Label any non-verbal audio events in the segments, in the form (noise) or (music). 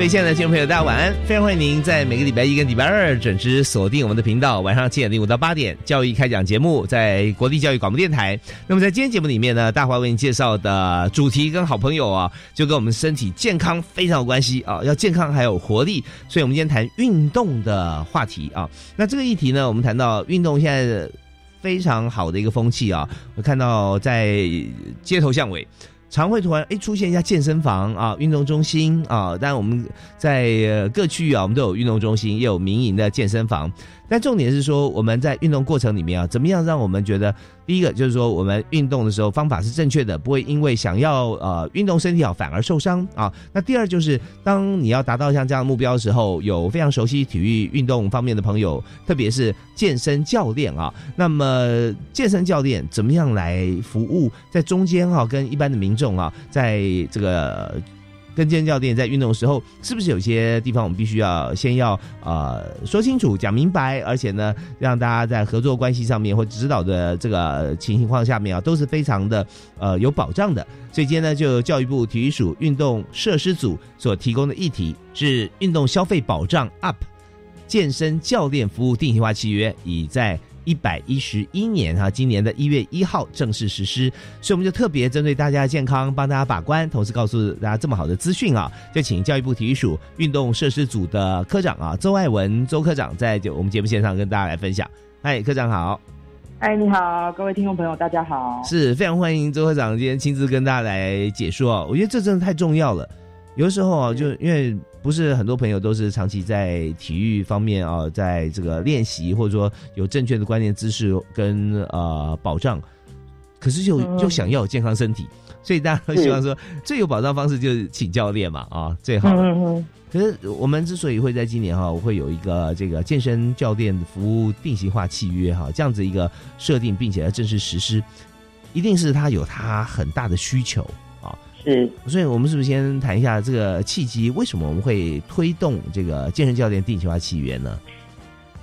各位亲爱的听众朋友，大家晚安！非常欢迎您在每个礼拜一跟礼拜二准时锁定我们的频道，晚上七点零五到八点教育开讲节目，在国立教育广播电台。那么在今天节目里面呢，大华为您介绍的主题跟好朋友啊，就跟我们身体健康非常有关系啊，要健康还有活力，所以我们今天谈运动的话题啊。那这个议题呢，我们谈到运动现在非常好的一个风气啊，我看到在街头巷尾。常会突然哎出现一下健身房啊，运动中心啊，但我们在各区域啊，我们都有运动中心，也有民营的健身房。但重点是说，我们在运动过程里面啊，怎么样让我们觉得，第一个就是说，我们运动的时候方法是正确的，不会因为想要呃运动身体好反而受伤啊。那第二就是，当你要达到像这样的目标的时候，有非常熟悉体育运动方面的朋友，特别是健身教练啊。那么健身教练怎么样来服务在中间哈，跟一般的民众啊，在这个。跟健身教练在运动的时候，是不是有些地方我们必须要先要呃说清楚、讲明白，而且呢，让大家在合作关系上面或指导的这个情情况下面啊，都是非常的呃有保障的。所以今天呢，就教育部体育署运动设施组所提供的议题是运动消费保障 UP 健身教练服务定型化契约，已在。一百一十一年哈，今年的一月一号正式实施，所以我们就特别针对大家的健康，帮大家把关，同时告诉大家这么好的资讯啊，就请教育部体育署运动设施组的科长啊，周爱文周科长在就我们节目线上跟大家来分享。嗨，科长好。哎，你好，各位听众朋友，大家好。是非常欢迎周科长今天亲自跟大家来解说，我觉得这真的太重要了。有的时候啊，就因为。不是很多朋友都是长期在体育方面啊，在这个练习或者说有正确的观念、姿势跟呃保障，可是就就想要有健康身体，所以大家都希望说最有保障方式就是请教练嘛啊，最好。可是我们之所以会在今年哈，我会有一个这个健身教练服务定型化契约哈，这样子一个设定，并且要正式实施，一定是他有他很大的需求。是，所以我们是不是先谈一下这个契机？为什么我们会推动这个健身教练定型化契约呢？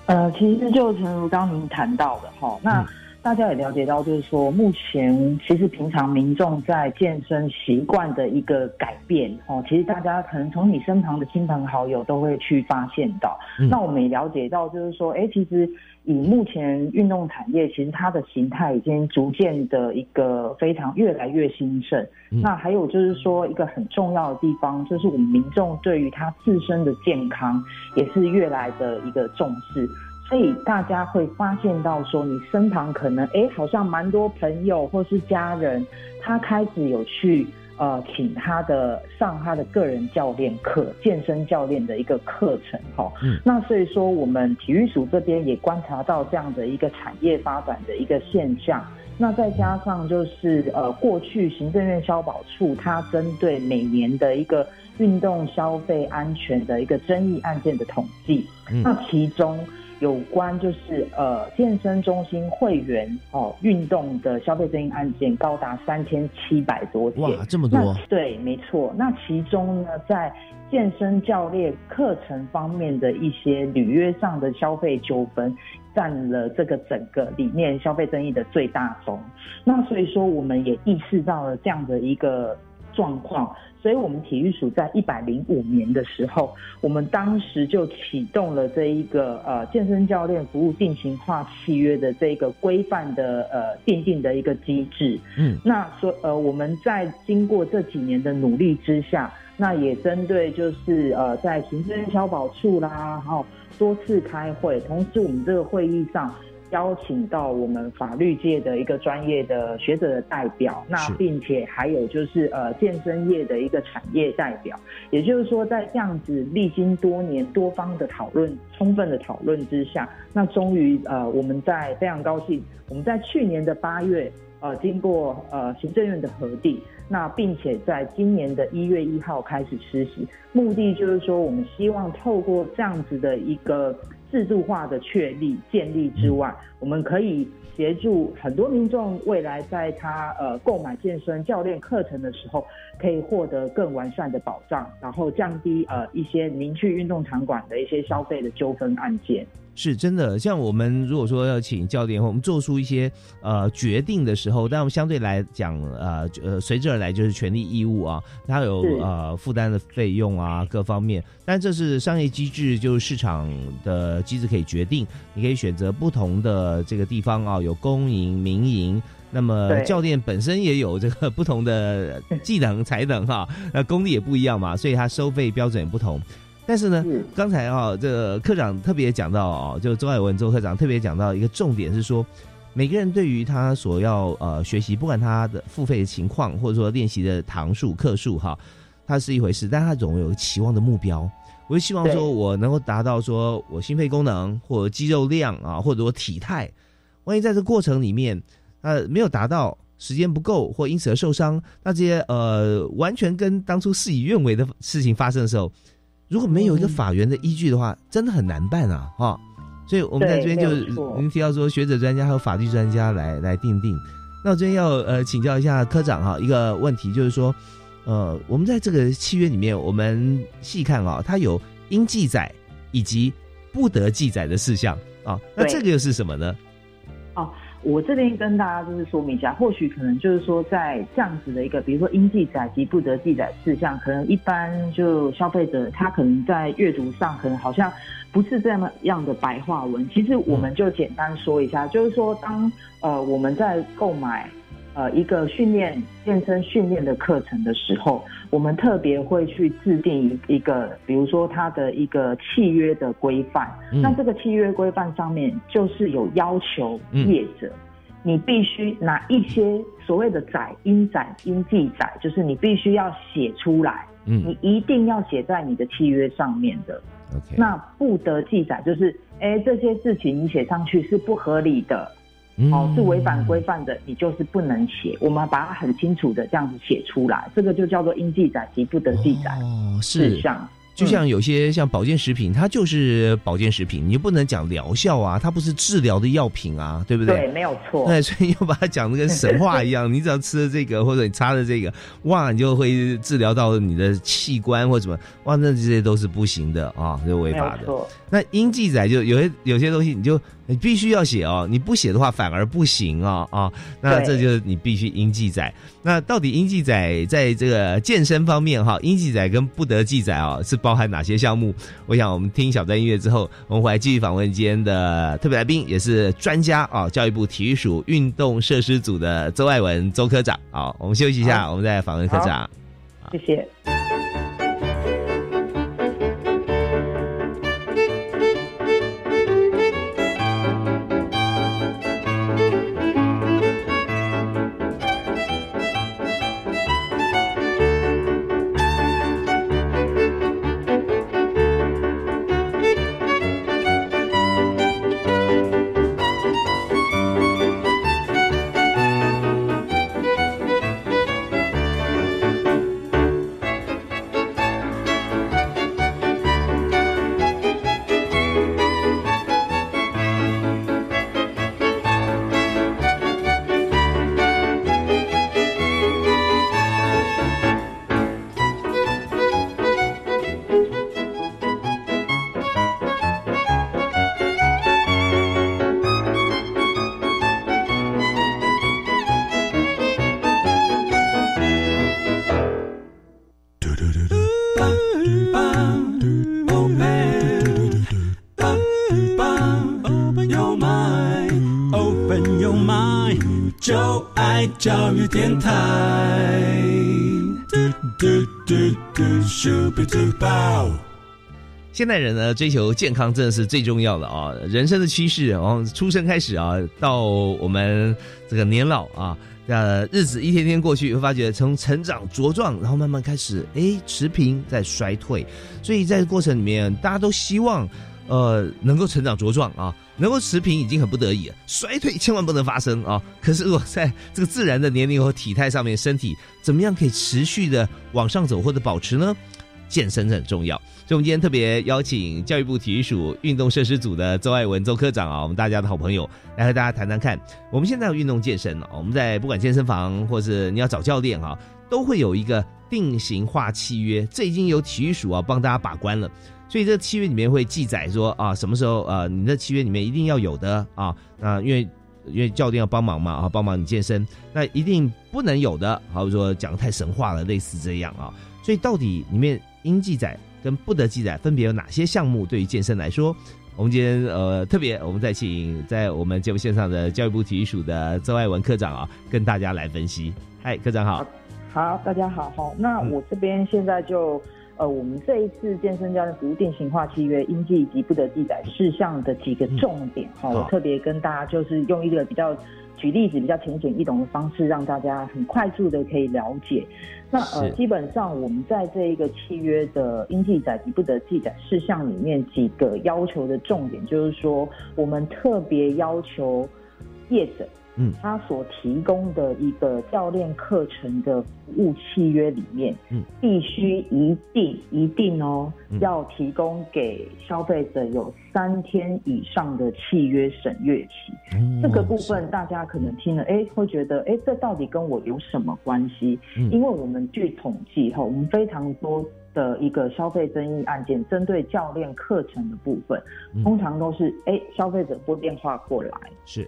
呃，其实就诚如刚您谈到的哈，那大家也了解到，就是说目前其实平常民众在健身习惯的一个改变哦，其实大家可能从你身旁的亲朋好友都会去发现到。那我们也了解到，就是说，哎，其实。以目前运动产业，其实它的形态已经逐渐的一个非常越来越兴盛。那还有就是说，一个很重要的地方，就是我们民众对于他自身的健康也是越来的一个重视。所以大家会发现到说，你身旁可能哎，好像蛮多朋友或是家人，他开始有去。呃，请他的上他的个人教练课，健身教练的一个课程，哈，嗯，那所以说我们体育署这边也观察到这样的一个产业发展的一个现象，那再加上就是呃，过去行政院消保处它针对每年的一个运动消费安全的一个争议案件的统计，那其中。有关就是呃健身中心会员哦运动的消费争议案件高达三千七百多件，哇，这么多？对，没错。那其中呢，在健身教练课程方面的一些履约上的消费纠纷，占了这个整个里面消费争议的最大宗。那所以说，我们也意识到了这样的一个。状况，所以我们体育署在一百零五年的时候，我们当时就启动了这一个呃健身教练服务定型化契约的这个规范的呃定定的一个机制。嗯，那说呃我们在经过这几年的努力之下，那也针对就是呃在行政消保处啦，还有多次开会，同时我们这个会议上。邀请到我们法律界的一个专业的学者的代表，那并且还有就是呃健身业的一个产业代表，也就是说在这样子历经多年多方的讨论、充分的讨论之下，那终于呃我们在非常高兴，我们在去年的八月呃经过呃行政院的核定，那并且在今年的一月一号开始实习，目的就是说我们希望透过这样子的一个。制度化的确立建立之外，我们可以协助很多民众未来在他呃购买健身教练课程的时候，可以获得更完善的保障，然后降低呃一些您去运动场馆的一些消费的纠纷案件。是真的，像我们如果说要请教练，我们做出一些呃决定的时候，但我们相对来讲，呃呃，随之而来就是权利义务啊，它有呃负担的费用啊，各方面。但这是商业机制，就是市场的机制可以决定，你可以选择不同的这个地方啊，有公营、民营。那么教练本身也有这个不同的技能才能哈，那功力也不一样嘛，所以他收费标准也不同。但是呢，刚才啊，这个科长特别讲到哦，就周爱文周科长特别讲到一个重点是说，每个人对于他所要呃学习，不管他的付费的情况，或者说练习的堂数课数哈，它是一回事，但他总有期望的目标。我就希望说我能够达到说我心肺功能或者肌肉量啊，或者我体态，万一在这过程里面呃没有达到，时间不够或因此而受伤，那这些呃完全跟当初事与愿违的事情发生的时候。如果没有一个法源的依据的话，真的很难办啊！哈，所以我们在这边就您提到说学者专家还有法律专家来来定定。那我这边要呃请教一下科长哈，一个问题就是说，呃，我们在这个契约里面，我们细看啊，它有应记载以及不得记载的事项啊，那这个又是什么呢？我这边跟大家就是说明一下，或许可能就是说，在这样子的一个，比如说应记载及不得记载事项，可能一般就消费者他可能在阅读上可能好像不是这么样的白话文。其实我们就简单说一下，就是说当呃我们在购买呃一个训练健身训练的课程的时候，我们特别会去制定一个，比如说他的一个契约的规范。那这个契约规范上面就是有要求业者，你必须拿一些所谓的载应载应记载，就是你必须要写出来，你一定要写在你的契约上面的。那不得记载，就是哎这些事情你写上去是不合理的。哦，是违反规范的，你就是不能写。我们把它很清楚的这样子写出来，这个就叫做应记载及不得记载事项。就像有些像保健食品，它就是保健食品，你不能讲疗效啊，它不是治疗的药品啊，对不对？对，没有错。对，所以要把它讲的跟神话一样，你只要吃了这个，或者你擦了这个，哇，你就会治疗到你的器官或什么，哇，那这些都是不行的啊，就违法的。那应记载就有些有些东西，你就你必须要写哦，你不写的话反而不行啊啊，那这就是你必须应记载。那到底应记载在这个健身方面哈，应记载跟不得记载啊，是包含哪些项目？我想我们听小段音乐之后，我们回来继续访问今天的特别来宾，也是专家啊，教育部体育署运动设施组的周爱文周科长。好，我们休息一下，我们再访问科长。谢谢。现代人呢，追求健康真的是最重要的啊！人生的趋势，从出生开始啊，到我们这个年老啊，呃，日子一天天过去，会发觉从成长茁壮，然后慢慢开始哎持平，在衰退。所以在过程里面，大家都希望呃能够成长茁壮啊，能够持平已经很不得已了，衰退千万不能发生啊！可是如果在这个自然的年龄和体态上面，身体怎么样可以持续的往上走或者保持呢？健身很重要，所以我们今天特别邀请教育部体育署运动设施组的周爱文周科长啊，我们大家的好朋友来和大家谈谈看。我们现在有运动健身哦，我们在不管健身房或是你要找教练哈，都会有一个定型化契约，这已经有体育署啊帮大家把关了。所以这契约里面会记载说啊，什么时候呃，你的契约里面一定要有的啊，那因为因为教练要帮忙嘛啊，帮忙你健身，那一定不能有的，好比说讲的太神话了，类似这样啊。所以到底里面应记载跟不得记载分别有哪些项目？对于健身来说，我们今天呃特别，我们再请在我们节目线上的教育部体育署的周爱文科长啊，跟大家来分析。嗨，科长好。好，大家好哈。那我这边现在就呃，我们这一次健身教练服务定型化契约应记以及不得记载事项的几个重点哈，我特别跟大家就是用一个比较。举例子比较浅显易懂的方式，让大家很快速的可以了解。那呃，基本上我们在这一个契约的应记载及不得记载事项里面，几个要求的重点就是说，我们特别要求业者。嗯，他所提供的一个教练课程的服务契约里面，嗯，必须一定一定哦，要提供给消费者有三天以上的契约审阅期。这个部分大家可能听了，哎，会觉得，哎，这到底跟我有什么关系？因为我们据统计哈，我们非常多的一个消费争议案件，针对教练课程的部分，通常都是，哎，消费者拨电话过来，是。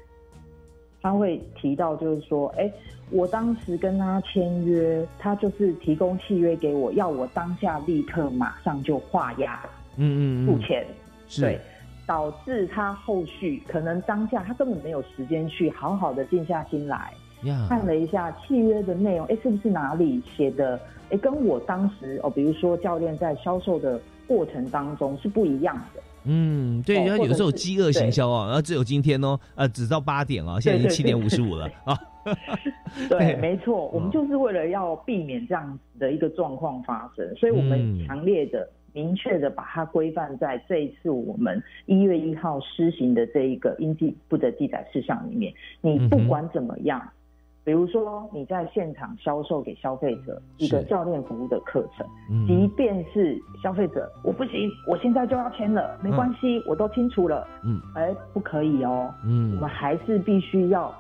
他会提到，就是说，哎，我当时跟他签约，他就是提供契约给我，要我当下立刻马上就画押，嗯嗯付钱，对，导致他后续可能当下他根本没有时间去好好的静下心来，看了一下契约的内容，哎，是不是哪里写的，哎，跟我当时哦，比如说教练在销售的过程当中是不一样的。嗯，对，然后有时候饥饿行销啊，然后只有今天哦，呃，只到八点啊，现在已经七点五十五了啊。(laughs) (laughs) 对，没错，我们就是为了要避免这样子的一个状况发生，所以我们强烈的、明确的把它规范在这一次我们一月一号施行的这一个应记不得记载事项里面，你不管怎么样。比如说你在现场销售给消费者一个教练服务的课程，即便是消费者我不行，我现在就要签了，没关系，我都清楚了，嗯，哎，不可以哦，嗯，我们还是必须要。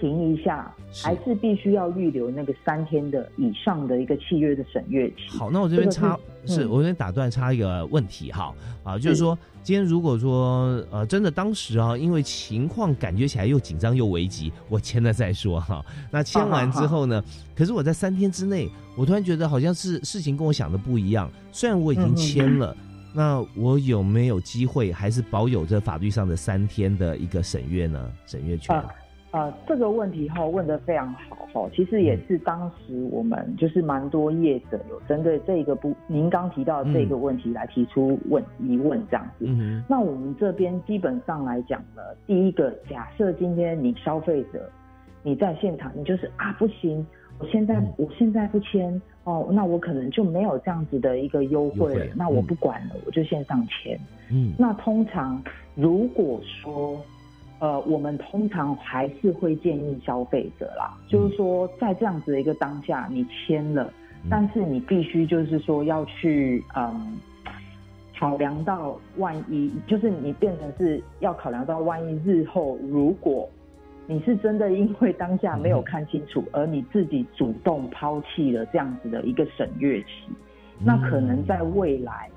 停一下，还是必须要预留那个三天的以上的一个契约的审阅期。好，那我这边插，是我这边打断插一个问题哈，啊，就是说今天如果说呃真的当时啊，因为情况感觉起来又紧张又危急，我签了再说哈。那签完之后呢，可是我在三天之内，我突然觉得好像是事情跟我想的不一样。虽然我已经签了，那我有没有机会还是保有着法律上的三天的一个审阅呢？审阅权？呃，这个问题哈问得非常好哈，其实也是当时我们就是蛮多业者有针对这个不，您刚提到这个问题来提出问疑问这样子。嗯那我们这边基本上来讲呢，第一个假设今天你消费者你在现场，你就是啊不行，我现在我现在不签哦，那我可能就没有这样子的一个优惠了，那我不管了，我就线上签。嗯。那通常如果说。呃，我们通常还是会建议消费者啦，就是说在这样子的一个当下，你签了，但是你必须就是说要去嗯考量到万一，就是你变成是要考量到万一日后，如果你是真的因为当下没有看清楚，而你自己主动抛弃了这样子的一个审阅期，那可能在未来，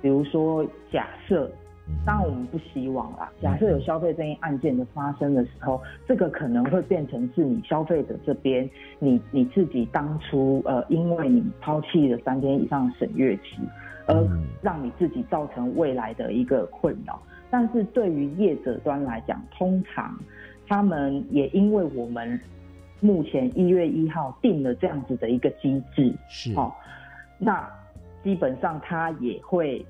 比如说假设。当然我们不希望啦。假设有消费争议案件的发生的时候，这个可能会变成是你消费者这边，你你自己当初呃，因为你抛弃了三天以上的审阅期，而让你自己造成未来的一个困扰。但是对于业者端来讲，通常他们也因为我们目前一月一号定了这样子的一个机制，是哦，那基本上他也会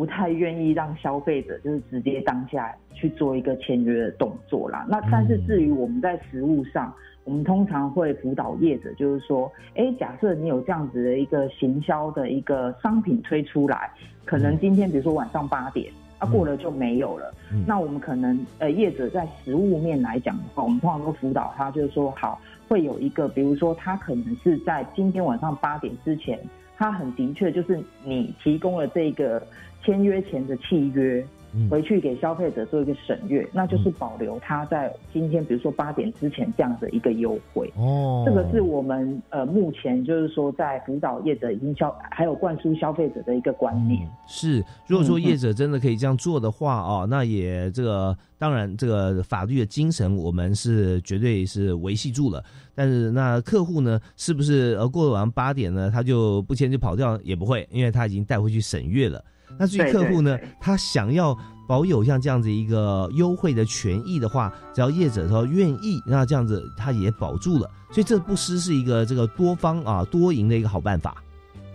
不太愿意让消费者就是直接当下去做一个签约的动作啦。那但是至于我们在实物上，我们通常会辅导业者，就是说，哎，假设你有这样子的一个行销的一个商品推出来，可能今天比如说晚上八点。啊，过了就没有了。那我们可能呃，业者在实物面来讲的话，我们通常都辅导他，就是说好会有一个，比如说他可能是在今天晚上八点之前，它很的确就是你提供了这个签约前的契约。回去给消费者做一个审阅，那就是保留他在今天，比如说八点之前这样的一个优惠。哦，这个是我们呃目前就是说在辅导业者营销还有灌输消费者的一个观念。是，如果说业者真的可以这样做的话哦，那也这个当然这个法律的精神我们是绝对是维系住了。但是那客户呢，是不是呃过了晚上八点呢，他就不签就跑掉也不会，因为他已经带回去审阅了。那至于客户呢，他想要保有像这样子一个优惠的权益的话，只要业者说愿意，那这样子他也保住了。所以这不失是一个这个多方啊多赢的一个好办法。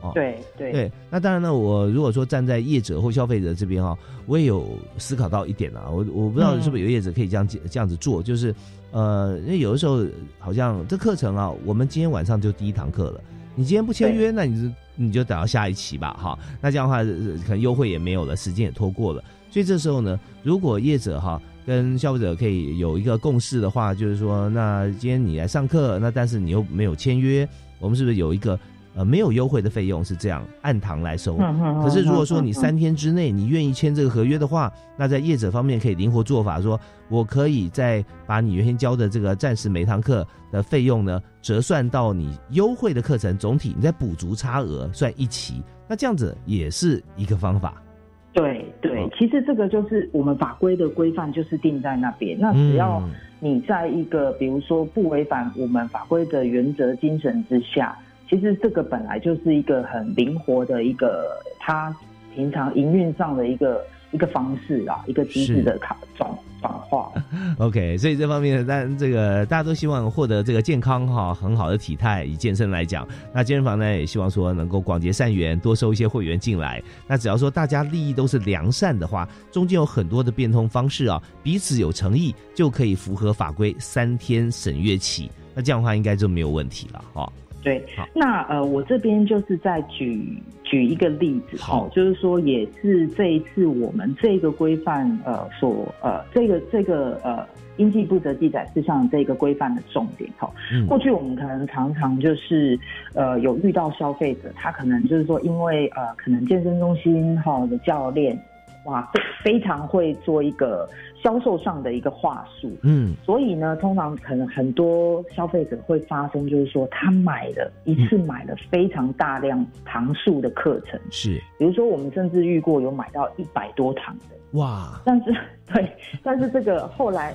哦，对对对。那当然呢，我如果说站在业者或消费者这边哈，我也有思考到一点啊，我我不知道是不是有业者可以这样这样子做，就是呃，因为有的时候好像这课程啊，我们今天晚上就第一堂课了，你今天不签约，那你是。你就等到下一期吧，哈，那这样的话可能优惠也没有了，时间也拖过了，所以这时候呢，如果业者哈跟消费者可以有一个共识的话，就是说，那今天你来上课，那但是你又没有签约，我们是不是有一个？呃，没有优惠的费用是这样按堂来收。可是如果说你三天之内你愿意签这个合约的话，那在业者方面可以灵活做法，说我可以再把你原先交的这个暂时每堂课的费用呢折算到你优惠的课程总体，你再补足差额算一期。那这样子也是一个方法。对对，其实这个就是我们法规的规范就是定在那边。那只要你在一个比如说不违反我们法规的原则精神之下。其实这个本来就是一个很灵活的一个，它平常营运上的一个一个方式啊，一个机制的转转转化。OK，所以这方面，但这个大家都希望获得这个健康哈，很好的体态。以健身来讲，那健身房呢也希望说能够广结善缘，多收一些会员进来。那只要说大家利益都是良善的话，中间有很多的变通方式啊，彼此有诚意就可以符合法规三天审阅期。那这样的话应该就没有问题了哈。对，那呃，我这边就是在举举一个例子，哦，就是说，也是这一次我们这个规范，呃，所呃，这个这个呃，应记不得记载事项这个规范的重点，哈，过去我们可能常常就是呃，有遇到消费者，他可能就是说，因为呃，可能健身中心哈的教练。哇，非非常会做一个销售上的一个话术，嗯，所以呢，通常可能很多消费者会发生，就是说他买了一次买了非常大量堂数的课程，是，比如说我们甚至遇过有买到一百多堂的，哇，但是 (laughs) 对，但是这个后来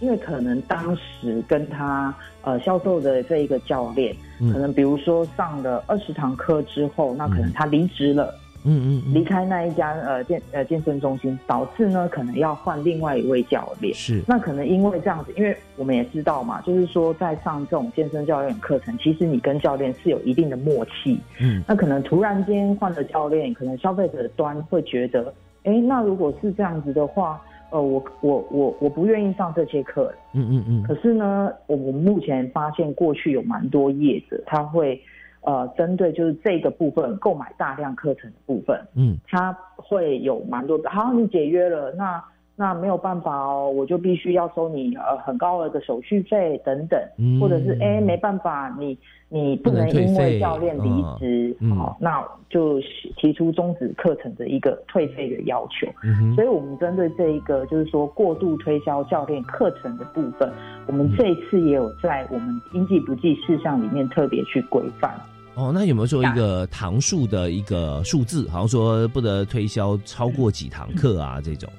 因为可能当时跟他呃销售的这一个教练，可能比如说上了二十堂课之后，那可能他离职了。嗯嗯，离开那一家呃健呃健身中心，导致呢可能要换另外一位教练。是，那可能因为这样子，因为我们也知道嘛，就是说在上这种健身教练课程，其实你跟教练是有一定的默契。嗯，那可能突然间换了教练，可能消费者端会觉得，哎，那如果是这样子的话，呃，我我我我不愿意上这些课。嗯嗯嗯。可是呢，我们目前发现过去有蛮多业者他会。呃，针对就是这个部分购买大量课程的部分，嗯，它会有蛮多的。好，你解约了，那那没有办法哦，我就必须要收你呃很高额的手续费等等，或者是哎没办法，你你不能因为教练离职，好，那就提出终止课程的一个退费的要求。所以，我们针对这一个就是说过度推销教练课程的部分，我们这一次也有在我们应记不计事项里面特别去规范。哦，那有没有说一个堂数的一个数字？好像说不得推销超过几堂课啊这种。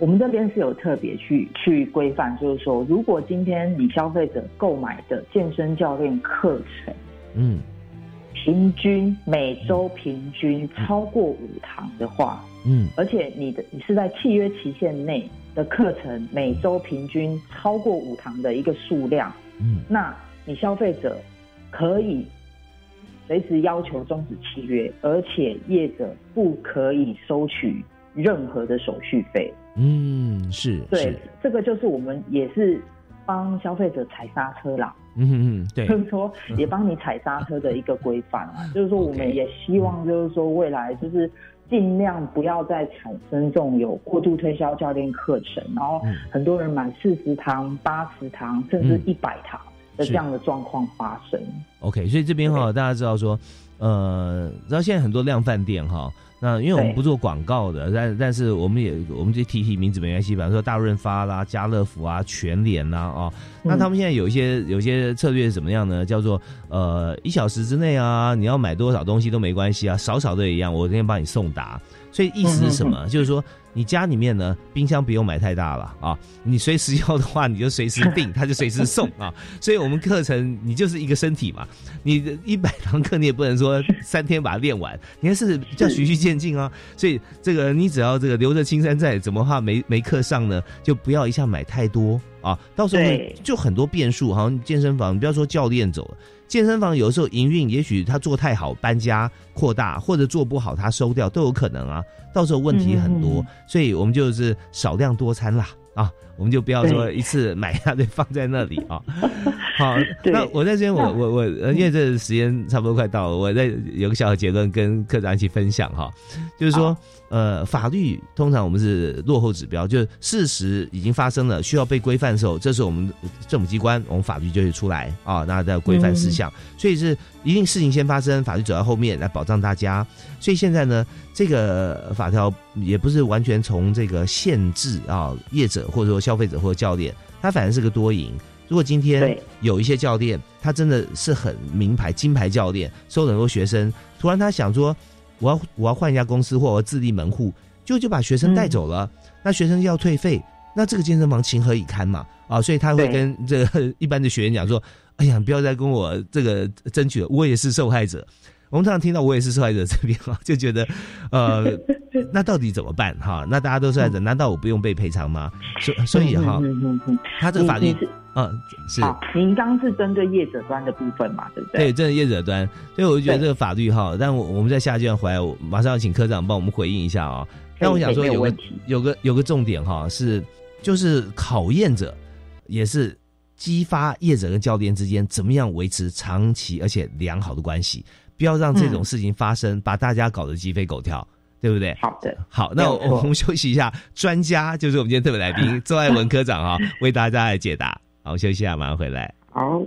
我们这边是有特别去去规范，就是说，如果今天你消费者购买的健身教练课程，嗯平均每周平均超过五堂的话，嗯而且你的你是在契约期限内的课程每周平均超过五堂的一个数量，嗯那你消费者可以随时要求终止契约，而且业者不可以收取任何的手续费。嗯，是对是，，这个就是我们也是帮消费者踩刹车啦，嗯哼哼，对。就是说也帮你踩刹车的一个规范啊。(laughs) 就是说，我们也希望就是说未来就是尽量不要再产生这种有过度推销教练课程，然后嗯。很多人买四十堂、八十堂甚至嗯。一百堂的这样的状况发生。OK，所以这边哈，大家知道说，呃，知道现在很多量贩店哈，那因为我们不做广告的，但但是我们也我们就提提名字没关系，比方说大润发啦、家乐福啊、全联啦啊、哦，那嗯他们现在有一些有一些策略是怎么样呢？叫做呃一小时之内啊，你要买多少东西都没关系啊，少少的也一样，我今天帮你送达。所以意思是什么？就是说你家里面呢，冰箱不用买太大了啊，你随时要的话，你就随时订，(laughs) 他就随时送啊。所以我们课程你就是一个身体嘛，你一百堂课你也不能说三天把它练完，你还是叫循序渐进啊。所以这个你只要这个留着青山在，怎么话没没课上呢？就不要一下买太多啊，到时候就很多变数。好像健身房，你不要说教练走了。健身房有时候营运，也许他做太好，搬家扩大，或者做不好，他收掉都有可能啊。到时候问题很多，嗯所以我们就是少量多餐啦啊，我们就不要说一次买一大堆放在那里啊。(laughs) 好，那我在这边，我我我，呃因为这个时间差不多快到了，我在有个小的结论跟科长一起分享哈，就是说，呃，法律通常我们是落后指标，就是事实已经发生了，需要被规范的时候，这时候我们政府机关，我们法律就会出来啊，那在规范事项，所以是一定事情先发生，法律走在后面来保障大家。所以现在呢，这个法条也不是完全从这个限制啊业者或者说消费者或者教练，他反而是个多赢。如果今天有一些教练，他真的是很名牌金牌教练，收了很多学生，突然他想说，我要我要换一家公司，或我要自立门户，就就把学生带走了，那学生要退费，那这个健身房情何以堪嘛？啊，所以他会跟这个一般的学员讲说，哎呀，不要再跟我这个争取了，我也是受害者。我们常常听到我也是受害者这边哈，就觉得，(laughs) 呃，那到底怎么办哈？那大家都受害者，难道我不用被赔偿吗？所所以哈，他这个法律嗯是好，您刚刚是针对业者端的部分嘛，对不对，对？针对业者端，所以我就觉得对这个法律哈，但我我们在下阶段回来，我马上要请科长帮我们回应一下啊、但我想说有个有有个有个重点哈，是就是考验者，也是激发业者跟教练之间怎么样维持长期而且良好的关系，不要让这种事情发生，把大家搞得鸡飞狗跳，对不对？好的，好，那我我们休息一下，专家就是我们今天特别来宾 (laughs) 周爱文科长哈，为大家来解答。好，我休息一下，马上回来。好。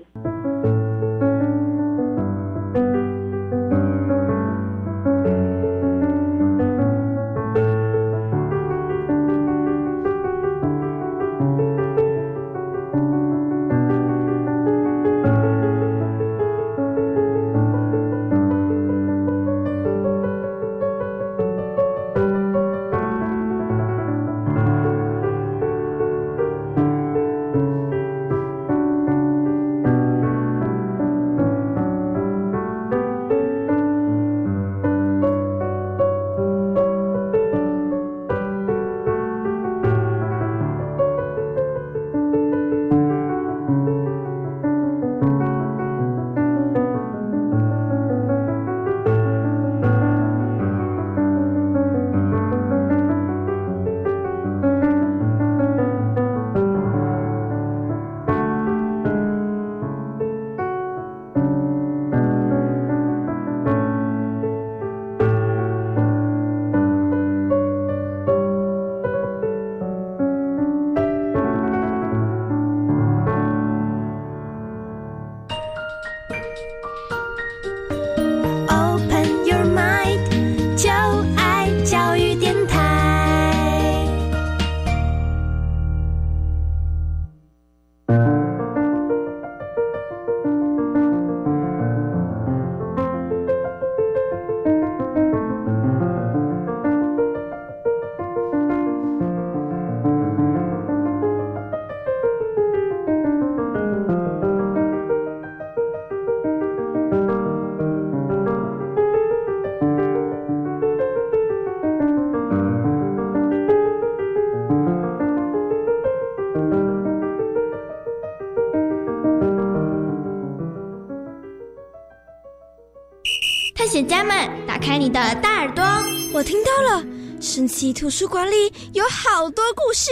奇图书馆里有好多故事。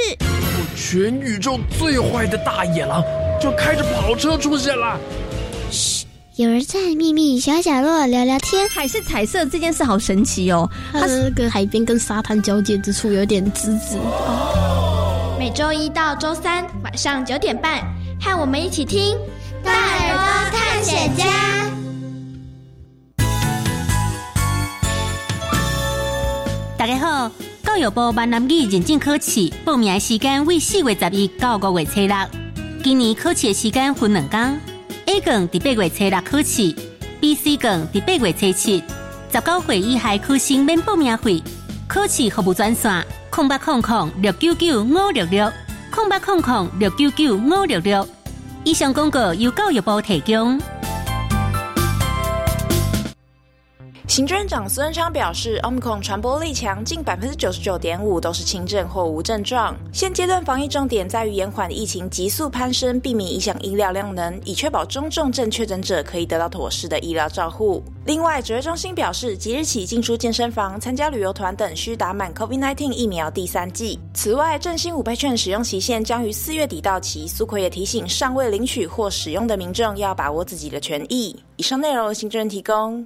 全宇宙最坏的大野狼就开着跑车出现了。嘘，有人在秘密小角落聊聊天。海是彩色这件事好神奇哦，它是跟海边跟沙滩交界之处有点滋滋。每周一到周三晚上九点半，和我们一起听《大耳朵探险家》。大家好，教育部闽南语认证考试报名时间为四月十一到五月初六。今年考试的时间分两天，A 卷伫八月初六考试，B、C 卷伫八月初七。十九岁以下考生免报名费。考试服务专线：空八空空六九九五六六，空八空空六九九五六六。以上广告由教育部提供。行政长孙昌表示，Omicron 传播力强，近百分之九十九点五都是轻症或无症状。现阶段防疫重点在于延缓疫情急速攀升，避免影响医疗量能，以确保中重症确诊者可以得到妥适的医疗照护。另外，指挥中心表示，即日起进出健身房、参加旅游团等需打满 COVID-19 疫苗第三剂。此外，振兴五倍券使用期限将于四月底到期。苏奎也提醒尚未领取或使用的民众要把握自己的权益。以上内容，行政提供。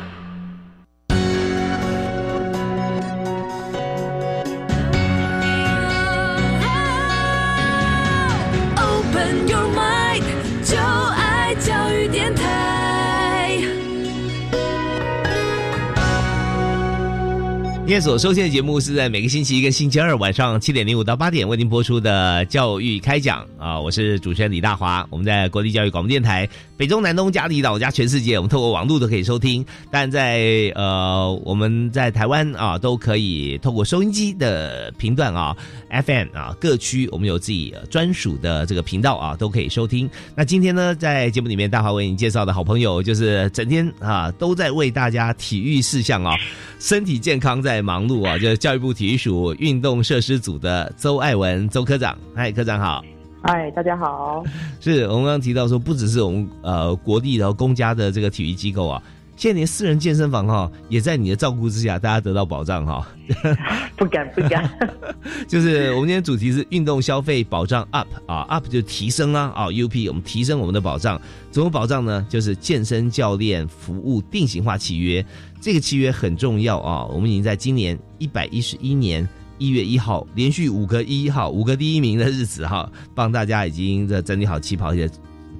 今天所收听的节目是在每个星期一跟星期二晚上七点零五到八点为您播出的教育开讲。啊，我是主持人李大华，我们在国立教育广播电台北中南东加离岛加全世界，我们透过网络都可以收听，但在呃我们在台湾啊都可以透过收音机的频段啊 FM 啊各区我们有自己专属的这个频道啊都可以收听。那今天呢，在节目里面大华为您介绍的好朋友就是整天啊都在为大家体育事项啊身体健康在忙碌啊，就是教育部体育署运动设施组的周爱文周科长。嗨，科长好。嗨，大家好。(laughs) 是我们刚刚提到说，不只是我们呃国立的公家的这个体育机构啊，现在连私人健身房哈、也在你的照顾之下，大家得到保障哈、不 (laughs) 敢不敢。(laughs) 就是我们今天主题是运动消费保障 up 啊，up 就是提升啊啊 UP 我们提升我们的保障，怎么保障呢？就是健身教练服务定型化契约，这个契约很重要啊。我们已经在今年一百一十一年一月一号，连续五个一号五个第一名的日子哈，帮大家已经这整理好起跑线，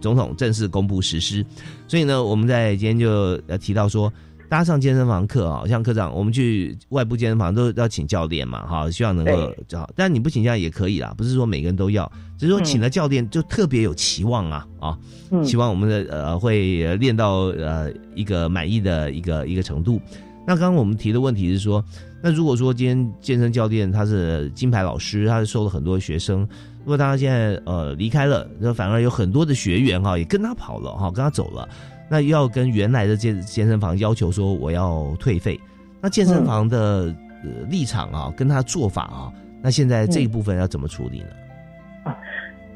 总统正式公布实施。所以呢，我们在今天就呃提到说。大家上健身房课啊，像科长，我们去外部健身房都要请教练嘛，哈，希望能够就好。但你不请教也可以啦，不是说每个人都要，只是说请了教练就特别有期望啊啊，嗯希望我们的呃会呃练到呃一个满意的一个一个程度。那刚刚我们提的问题是说，那如果说今天健身教练他是金牌老师，他是收了很多学生，如果他现在呃离开了，那反而有很多的学员哈也跟他跑了哈，跟他走了。那要跟原来的健健身房要求说我要退费，那健身房的、呃、立场啊，跟他做法啊，那现在这一部分要怎么处理呢？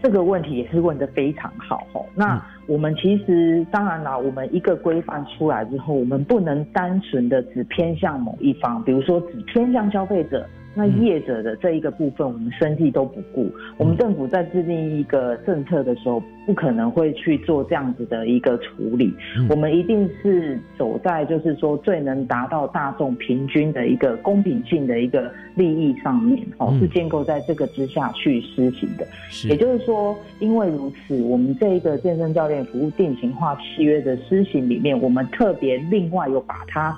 这个问题也是问的非常好哦。那我们其实当然啦，我们一个规范出来之后，我们不能单纯的只偏向某一方，比如说只偏向消费者。那业者的这一个部分，我们生计都不顾。我们政府在制定一个政策的时候，不可能会去做这样子的一个处理。我们一定是走在就是说最能达到大众平均的一个公平性的一个利益上面，哦，是建构在这个之下去施行的。也就是说，因为如此，我们这一个健身教练服务定型化契约的施行里面，我们特别另外有把它。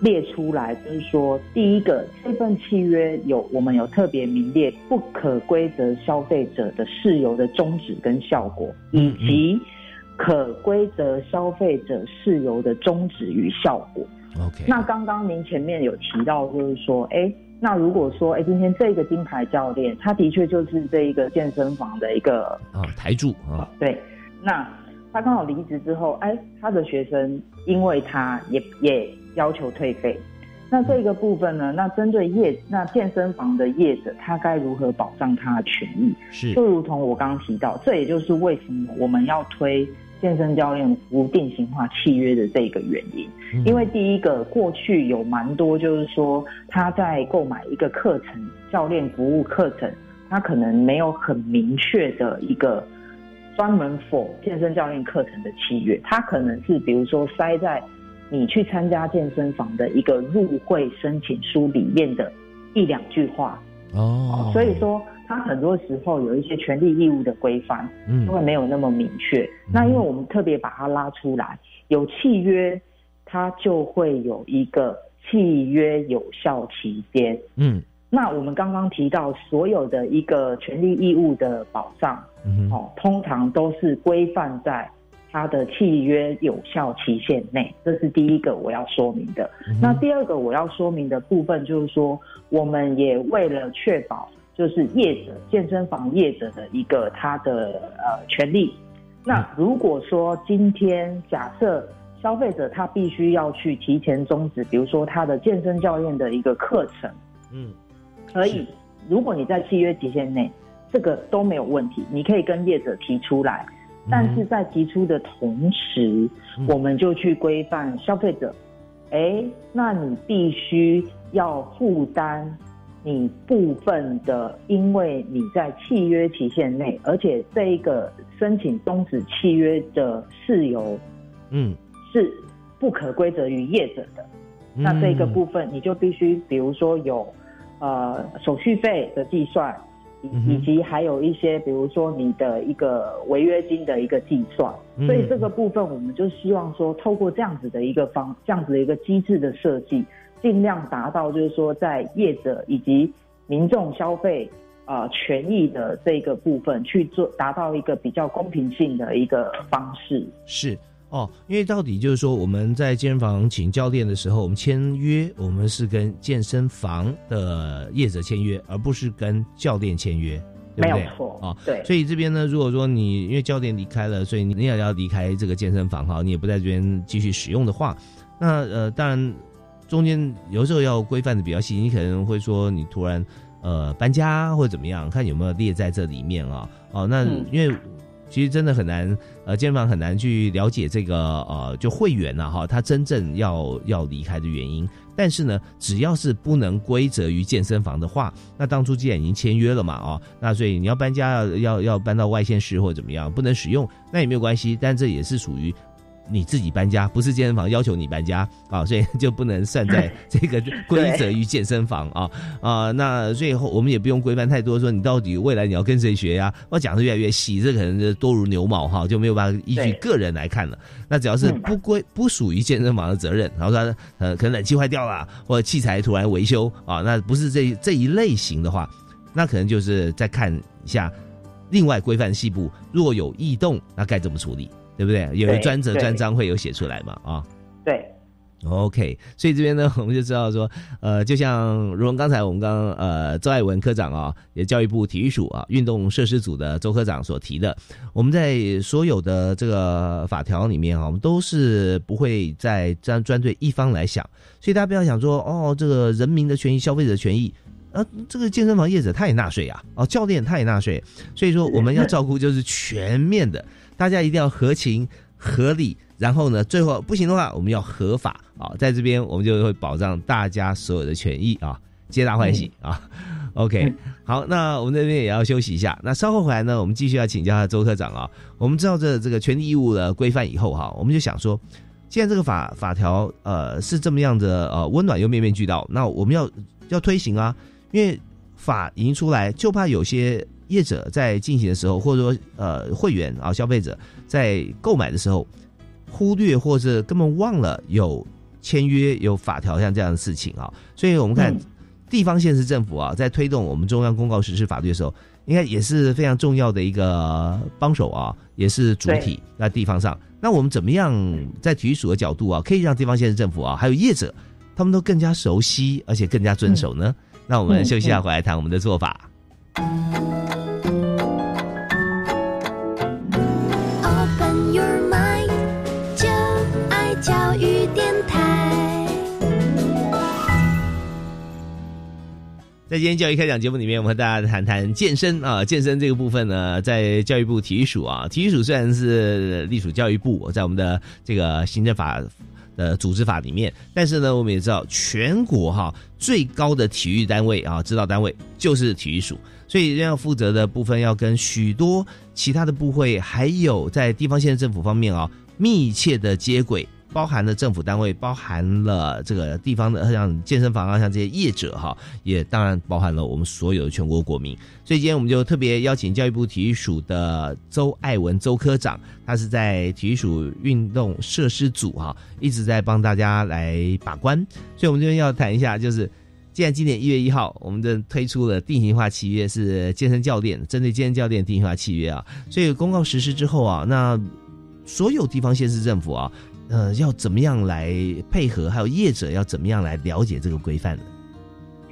列出来，就是说，第一个，这份契约有我们有特别名列不可规则消费者的事由的宗旨跟效果，以及可规则消费者事由的宗旨与效果。OK，那刚刚您前面有提到，就是说，哎，那如果说，哎，今天这个金牌教练，他的确就是这一个健身房的一个啊台柱啊，对，那他刚好离职之后，哎，他的学生因为他也也要求退费，那这个部分呢，那针对业那健身房的业者，他该如何保障他的权益？是，就如同我刚刚提到，这也就是为什么我们要推。健身教练服务定型化契约的这个原因，因为第一个过去有蛮多，就是说他在购买一个课程，教练服务课程，他可能没有很明确的一个专门 for 健身教练课程的契约，他可能是比如说塞在你去参加健身房的一个入会申请书里面的一两句话哦，所以说。它很多时候有一些权利义务的规范，嗯，因为没有那么明确。那因为我们特别把它拉出来，有契约，它就会有一个契约有效期间。嗯，那我们刚刚提到所有的一个权利义务的保障，嗯哦，通常都是规范在它的契约有效期限内。这是第一个我要说明的。那第二个我要说明的部分就是说，我们也为了确保。就是业者健身房业者的一个他的呃权利。那如果说今天假设消费者他必须要去提前终止，比如说他的健身教练的一个课程，嗯，可以。如果你在契约期限内，这个都没有问题，你可以跟业者提出来。但是在提出的同时，我们就去规范消费者，哎，那你必须要负担。你部分的，因为你在契约期限内，而且这一个申请终止契约的事由，嗯，是不可归责于业者的。那这个部分，你就必须，比如说有呃手续费的计算，以以及还有一些，比如说你的一个违约金的一个计算。所以这个部分，我们就希望说，透过这样子的一个方，这样子的一个机制的设计。尽量达到，就是说，在业者以及民众消费啊权益的这个部分去做，达到一个比较公平性的一个方式。是哦，因为到底就是说，我们在健身房请教练的时候，我们签约，我们是跟健身房的业者签约，而不是跟教练签约，对不对？错啊，对。所以这边呢，如果说你因为教练离开了，所以你也要离开这个健身房哈，你也不在这边继续使用的话，那呃，当然。中间有时候要规范的比较细，你可能会说你突然呃搬家或者怎么样，看有没有列在这里面啊？哦，那因为其实真的很难，呃，健身房很难去了解这个呃，就会员呐哈，他真正要要离开的原因。但是呢，只要是不能归责于健身房的话，那当初既然已经签约了嘛，哦，那所以你要搬家要要要搬到外县市或怎么样，不能使用，那也没有关系，但这也是属于。你自己搬家，不是健身房要求你搬家啊，(laughs) 所以就不能算在 (laughs) 这个规则于健身房啊啊。那最后我们也不用规范太多，说你到底未来你要跟谁学呀？我讲的越来越细，这可能就多如牛毛哈，就没有办法依据个人来看了。那只要是不归不属于健身房的责任，然后说呃可能冷气坏掉了，或者器材突然维修啊，那不是这这一类型的话，那可能就是再看一下另外规范细部，若有异动，那该怎么处理？对不对？有专责专章会有写出来嘛？啊，对，OK。所以这边呢，(laughs) 我们就知道说，呃，就像如同刚才我们刚刚呃周爱文科长啊，也教育部体育署啊运动设施组的周科长所提的，我们在所有的这个法条里面啊，我们都是不会在专专对一方来想。所以大家不要想说，哦，这个人民的权益、消费者的权益，啊，这个健身房业者他也纳税啊，哦，教练他也纳税，所以说我们要照顾就是全面的。大家一定要合情合理，然后呢，最后不行的话，我们要合法啊，在这边我们就会保障大家所有的权益啊，皆大欢喜啊。OK，好，那我们这边也要休息一下。那稍后回来呢，我们继续要请教周科长啊。我们知道这这个权利义务的规范以后哈，我们就想说，既然这个法法条呃是这么样的呃温暖又面面俱到，那我们要要推行啊，因为法已经出来，就怕有些。业者在进行的时候，或者说呃会员啊消费者在购买的时候，忽略或者根本忘了有签约有法条像这样的事情啊，所以我们看地方县市政府啊，在推动我们中央公告实施法律的时候，应该也是非常重要的一个帮手啊，也是主体在地方上。那我们怎么样在体育署的角度啊，可以让地方县市政府啊，还有业者，他们都更加熟悉，而且更加遵守呢？那我们休息一下，回来谈我们的做法。Open your mind，就爱教育电台。在今天教育开讲节目里面，我们和大家谈谈健身啊，健身这个部分呢，在教育部体育署啊，体育署虽然是隶属教育部，在我们的这个行政法的组织法里面，但是呢，我们也知道全国哈最高的体育单位啊，指导单位就是体育署，所以要负责的部分要跟许多其他的部会，还有在地方县政府方面啊，密切的接轨。包含了政府单位，包含了这个地方的像健身房啊，像这些业者哈，也当然包含了我们所有的全国国民。所以今天我们就特别邀请教育部体育署的周爱文周科长，他是在体育署运动设施组哈，一直在帮大家来把关。所以我们这边要谈一下，就是既然今年一月一号，我们的推出了定型化契约，是健身教练针对健身教练定型化契约啊，所以公告实施之后啊，那所有地方县市政府啊。呃，要怎么样来配合？还有业者要怎么样来了解这个规范呢？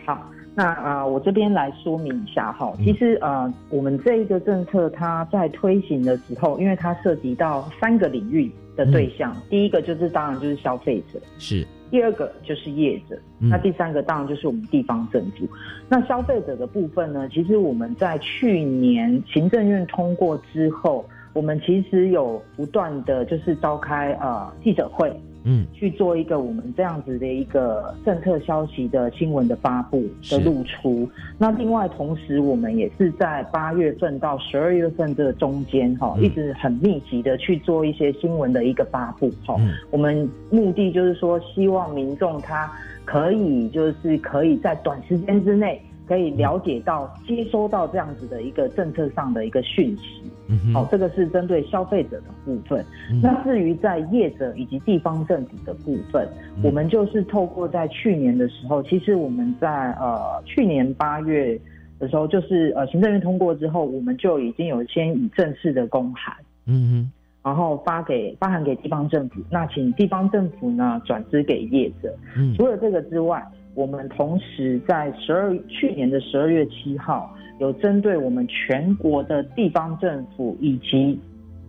好，那啊、呃，我这边来说明一下哈。其实呃，我们这一个政策它在推行的时候，因为它涉及到三个领域的对象，嗯、第一个就是当然就是消费者，是；第二个就是业者，嗯、那第三个当然就是我们地方政府。那消费者的部分呢，其实我们在去年行政院通过之后。我们其实有不断的就是召开呃记者会，嗯，去做一个我们这样子的一个政策消息的新闻的发布的露出。那另外同时，我们也是在八月份到十二月份这中间哈，嗯一直很密集的去做一些新闻的一个发布哈。嗯、我们目的就是说，希望民众他可以就是可以在短时间之内。可以了解到、接收到这样子的一个政策上的一个讯息，嗯好、哦，这个是针对消费者的部分。嗯、那至于在业者以及地方政府的部分，嗯、我们就是透过在去年的时候，其实我们在呃去年八月的时候，就是呃行政院通过之后，我们就已经有先以正式的公函，嗯哼，然后发给发函给地方政府，那请地方政府呢转支给业者。嗯，除了这个之外。我们同时在十二去年的十二月七号，有针对我们全国的地方政府以及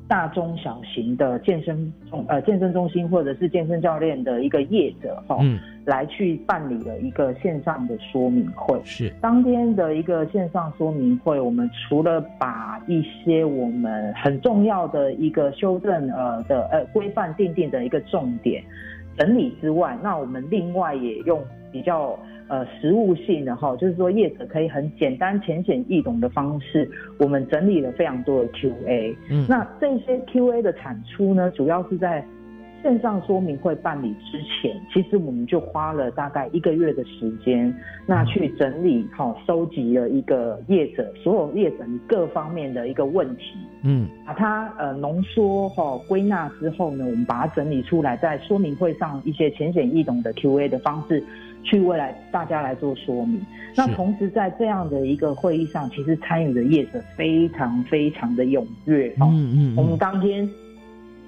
大中小型的健身中呃健身中心或者是健身教练的一个业者哈，嗯，来去办理了一个线上的说明会。是当天的一个线上说明会，我们除了把一些我们很重要的一个修正呃的呃规范定定的一个重点整理之外，那我们另外也用。比较呃实物性的哈，就是说业者可以很简单、浅显易懂的方式，我们整理了非常多的 Q&A。嗯，那这些 Q&A 的产出呢，主要是在线上说明会办理之前，其实我们就花了大概一个月的时间，那去整理好、收集了一个业者所有业者各方面的一个问题。嗯，把它呃浓缩哈归纳之后呢，我们把它整理出来，在说明会上一些浅显易懂的 Q&A 的方式。去未来大家来做说明。那同时在这样的一个会议上，其实参与的业者非常非常的踊跃。嗯嗯，嗯我们当天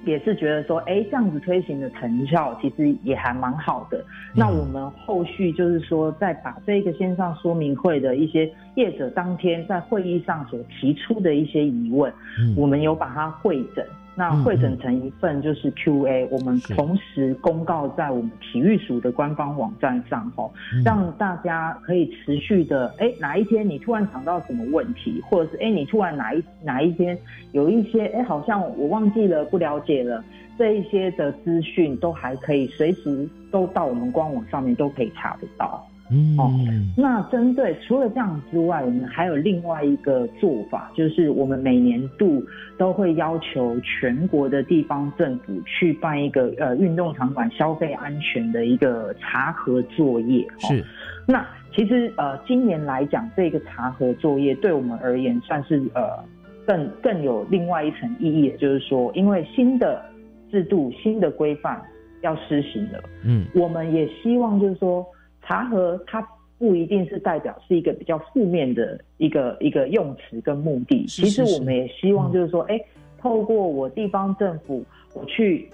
也是觉得说，哎，这样子推行的成效其实也还蛮好的。那我们后续就是说，再把这个线上说明会的一些业者当天在会议上所提出的一些疑问，嗯、我们有把它会诊。那汇整成一份就是 Q&A，、嗯、我们同时公告在我们体育署的官方网站上吼，嗯、让大家可以持续的，哎，哪一天你突然想到什么问题，或者是哎你突然哪一哪一天有一些哎好像我忘记了不了解了，这一些的资讯都还可以随时都到我们官网上面都可以查得到。嗯，哦，那针对除了这样之外，我们还有另外一个做法，就是我们每年度都会要求全国的地方政府去办一个呃运动场馆消费安全的一个查核作业。是，那其实呃今年来讲，这个查核作业对我们而言算是呃更更有另外一层意义，也就是说，因为新的制度、新的规范要施行了，嗯，我们也希望就是说。查核它不一定是代表是一个比较负面的一个一个用词跟目的。是是是其实我们也希望就是说，哎、透过我地方政府，我去